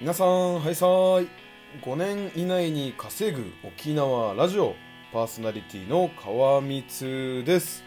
皆さん、はいさーい。5年以内に稼ぐ沖縄ラジオパーソナリティの川光です。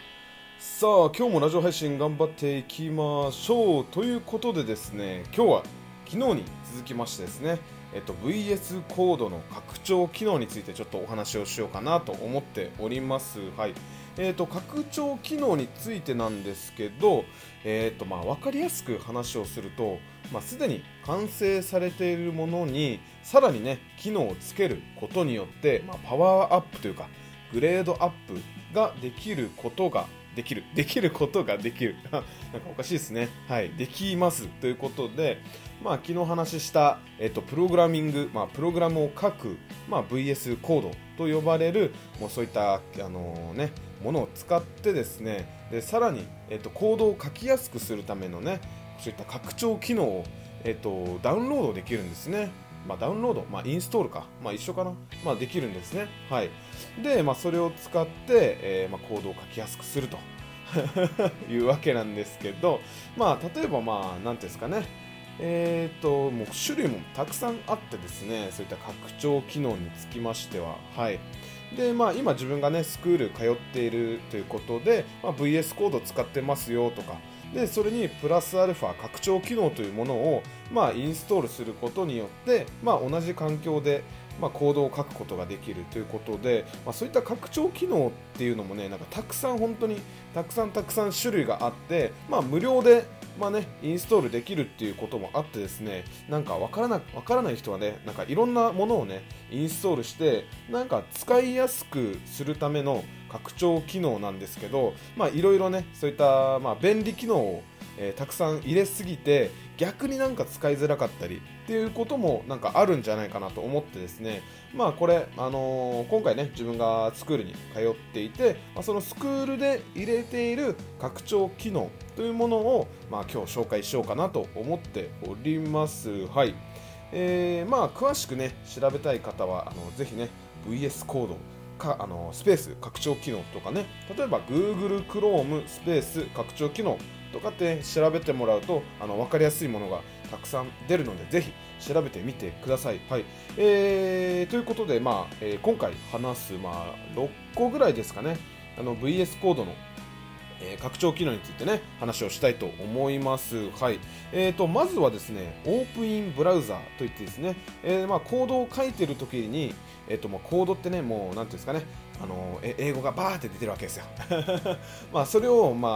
さあ、今日もラジオ配信頑張っていきましょう。ということでですね、今日は昨日に続きましてですね、えっと、VS コードの拡張機能についてちょっとお話をしようかなと思っております。はい。えー、と拡張機能についてなんですけど、えーとまあ、分かりやすく話をすると、まあ、すでに完成されているものにさらにね機能をつけることによって、まあ、パワーアップというかグレードアップができることができる。できることができる。なんかおかしいですね。はい。できますということでまあ昨日話した、えっと、プログラミング、まあ、プログラムを書く、まあ、VS コードと呼ばれるもうそういったあのねものを使ってですねでさらに、えっと、コードを書きやすくするためのねそういった拡張機能を、えっと、ダウンロードできるんですね。まあ、ダウンロード、まあ、インストールか、まあ、一緒かな、まあ、できるんですね。はい。で、まあ、それを使って、えーまあ、コードを書きやすくすると いうわけなんですけど、まあ、例えば、まあ、なんていうんですかね、えーと、もう種類もたくさんあってですね、そういった拡張機能につきましては、はい。で、まあ、今自分がね、スクール通っているということで、まあ、VS コード使ってますよとか、で、それにプラスアルファ拡張機能というものを、まあ、インストールすることによって、まあ、同じ環境で、まあ、コードを書くことができるということで、まあ、そういった拡張機能っていうのもね、なんかたくさん本当にたくさんたくさん種類があって、まあ、無料でまあね、インストールできるっていうこともあってですね、なんかわからなわからない人はね、なんかいろんなものをね、インストールして、なんか使いやすくするための拡張機能なんですけど、まあいろいろね、そういったまあ便利機能を、えーたくさん入れすぎて、逆になんか使いづらかったりっていうこともなんかあるんじゃないかなと思ってですね、まあこれ、あのー今回ね、自分がスクールに通っていて、まあ、そのスクールで入れている拡張機能というものを、まあ、今日紹介しようかなと思っております。はい。えーまあ詳しくね、調べたい方は、あのぜひね、VS コードかあのスペース拡張機能とかね、例えば Google Chrome スペース拡張機能とかって調べてもらうとあの分かりやすいものがたくさん出るのでぜひ調べてみてください。はい。えーということで、まあえー今回話す、まあ、6個ぐらいですかね。あの VS コードのえー拡張機能についてね話をしたいと思います。はい。えーとまずはですね、オープンインブラウザーといってですね、えーまあコードを書いてる時にえっ、とまあコードってねもうなんていうんですかね。あのえ英語がバーって出てるわけですよ。まあそれをまあ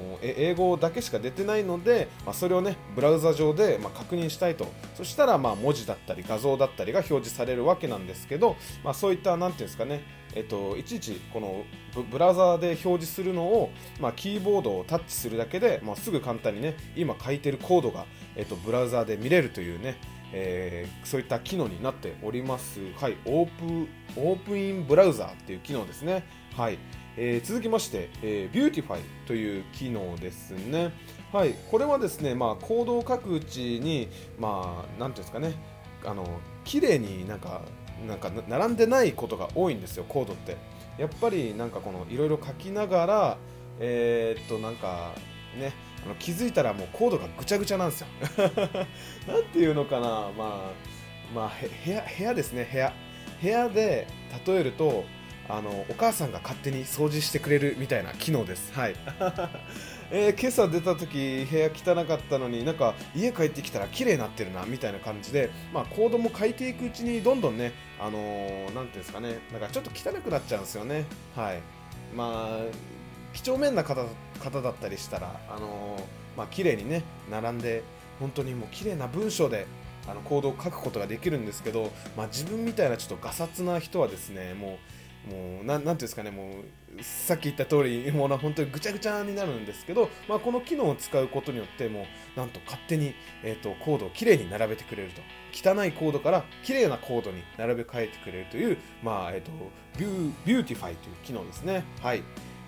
もう英語だけしか出てないので、まあ、それをねブラウザ上でまあ確認したいとそしたらまあ文字だったり画像だったりが表示されるわけなんですけど、まあ、そういったなんていうんですかねえっと、いちいちこのブラウザで表示するのを、まあ、キーボードをタッチするだけで、まあ、すぐ簡単にね今書いてるコードが、えっと、ブラウザで見れるというね、えーそういった機能になっております。はい、オープオープンインブラウザーっていう機能ですね。はい。えー続きまして、えー、Beautify という機能ですね。はい、これはですね、まあ、コードを書くうちに、まあ、なんていうんですかね、あの綺麗になんかなんか並んでないことが多いんですよコードってやっぱりなんかこのいろいろ書きながらえーっとなんかねあの気づいたらもうコードがぐちゃぐちゃなんですよ。なんていうのかな。まあまあ部屋部屋ですね。部屋。部屋で例えるとあのお母さんが勝手に掃除してくれるみたいな機能です。はい。えー今朝出た時部屋汚かったのになんか家帰ってきたら綺麗になってるなみたいな感じで、まあ、コードも書いていくうちにどんどんね、あのーなんていうんですかね。なんかちょっと汚くなっちゃうんですよね。はい。まあ几帳面な方方だったりしたら、あのーまあ綺麗にね並んで本当にもう綺麗な文章であのコードを書くことができるんですけど、まあ、自分みたいなちょっとガサツな人はですねもうもうななんていうんですかねもうさっき言った通りもう本当にぐちゃぐちゃになるんですけど、まあ、この機能を使うことによってもうなんと勝手に、えー、とコードをきれいに並べてくれると汚いコードからきれいなコードに並べ替えてくれるという、まあえー、とビュー Beautify という機能ですね。はい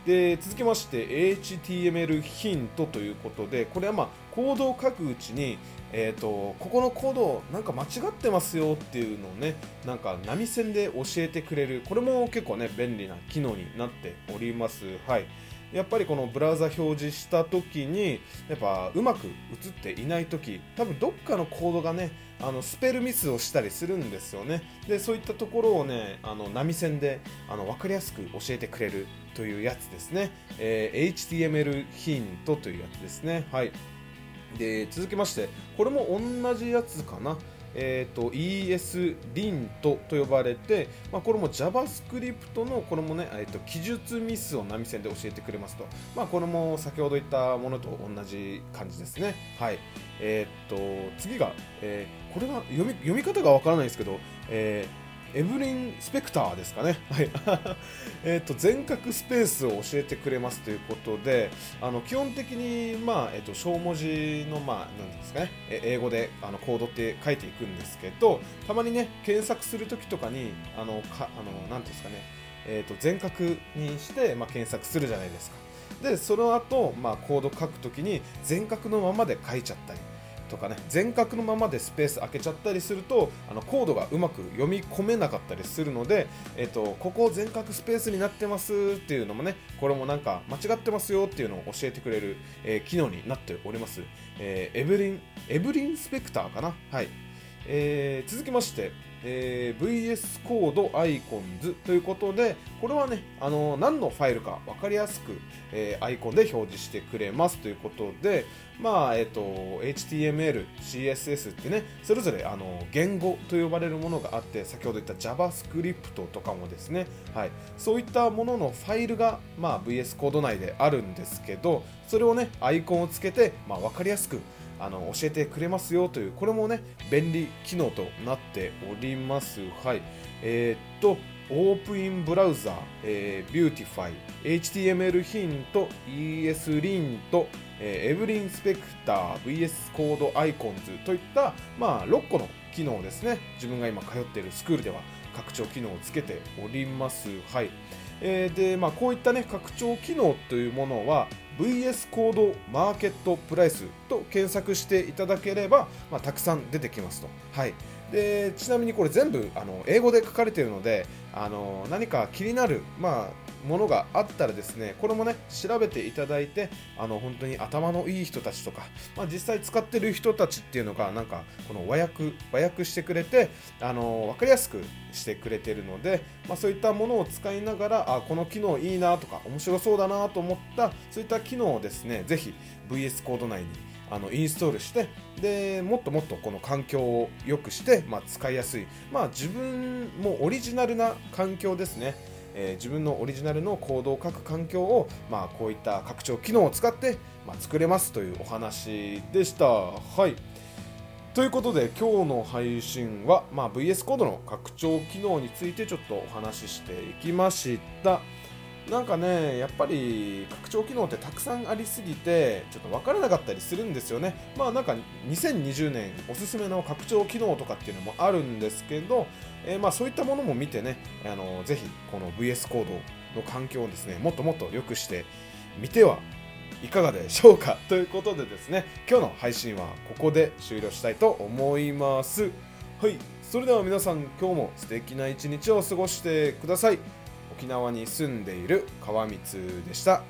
で続きまして HTML ヒントということでこれはまあコードを書くうちに、えー、とここのコードなんか間違ってますよっていうのをねなんか波線で教えてくれる。これも結構ね便利な機能になっております。はい。やっぱりこのブラウザ表示した時にやっぱうまく映っていない時多分どっかのコードがねあのスペルミスをしたりするんですよね。でそういったところをねあの波線であの分かりやすく教えてくれるというやつですね、えー、HTML ヒントというやつですね。はい。で続きましてこれも同じやつかな。えーと、ESLint と呼ばれて、まあ、これも JavaScript のこれもね、えーと、記述ミスを波線で教えてくれますと、まあ、これも先ほど言ったものと同じ感じですね。はいえーと、次が、えー、これは読み読み方がわからないですけど、えーエブリン・スペクターですかね。はい。えっと、全角スペースを教えてくれますということで、あの、基本的に、まあ、えっと、小文字の、まあ、なんですかね、英語で、あの、コードって書いていくんですけど、たまにね、検索するときとかに、あの、か、あの、なんですかね、えっと、全角にして、まあ、検索するじゃないですか。で、その後、まあ、コード書くときに、全角のままで書いちゃったり、とかね全角のままでスペース開けちゃったりするとあのコードがうまく読み込めなかったりするので、えっと、ここ全角スペースになってますっていうのもねこれもなんか間違ってますよっていうのを教えてくれる、えー、機能になっております、えー、エブリンエブリンスペクターかな？はい、えー、続きましてえー、VS コードアイコンズということで、これはね、あの何のファイルか分かりやすく、えー、アイコンで表示してくれますということで、まあ、えっ、と、HTML、CSS ってね、それぞれあの言語と呼ばれるものがあって、先ほど言った JavaScript とかもですね、はい、そういったもののファイルが、まあ、VS コード内であるんですけど、それをね、アイコンをつけて、まあ、分かりやすくあの教えてくれますよというこれもね便利機能となっております。はい。えー、っと Open Browser、えー、 Beautify HTMLHint ESLint、え、エブリンスペクター VS コードアイコンズといった、まあ、6個の機能ですね。自分が今通っているスクールでは拡張機能をつけております。はい。えー、で、まあ、こういったね拡張機能というものは VS コードマーケットプライス検索していただければ、まあ、たくさん出てきますと。はいでちなみにこれ全部あの英語で書かれているのであの何か気になる、まあ、ものがあったらですねこれもね調べていただいてあの本当に頭のいい人たちとか、まあ、実際使ってる人たちっていうのがなんかこの和訳和訳してくれてあの分かりやすくしてくれてるので、まあ、そういったものを使いながらあこの機能いいなとか面白そうだなと思ったそういった機能をですねぜひ VS コード内にあのインストールしてでもっともっとこの環境を良くして、まあ、使いやすい、まあ、自分もオリジナルな環境ですね、えー、自分のオリジナルのコードを書く環境を、まあ、こういった拡張機能を使って、まあ、作れますというお話でした。はいということで今日の配信は、まあ、VS コードの拡張機能についてちょっとお話ししていきました。なんかね、やっぱり拡張機能ってたくさんありすぎて、ちょっと分からなかったりするんですよね。まあなんか2020年おすすめの拡張機能とかっていうのもあるんですけど、えー、まあそういったものも見てね、あのぜひこの VS コードの環境をですね、もっともっと良くしてみてはいかがでしょうかということでですね、今日の配信はここで終了したいと思います。はい、それでは皆さん今日も素敵な一日を過ごしてください。沖縄に住んでいる川光でした。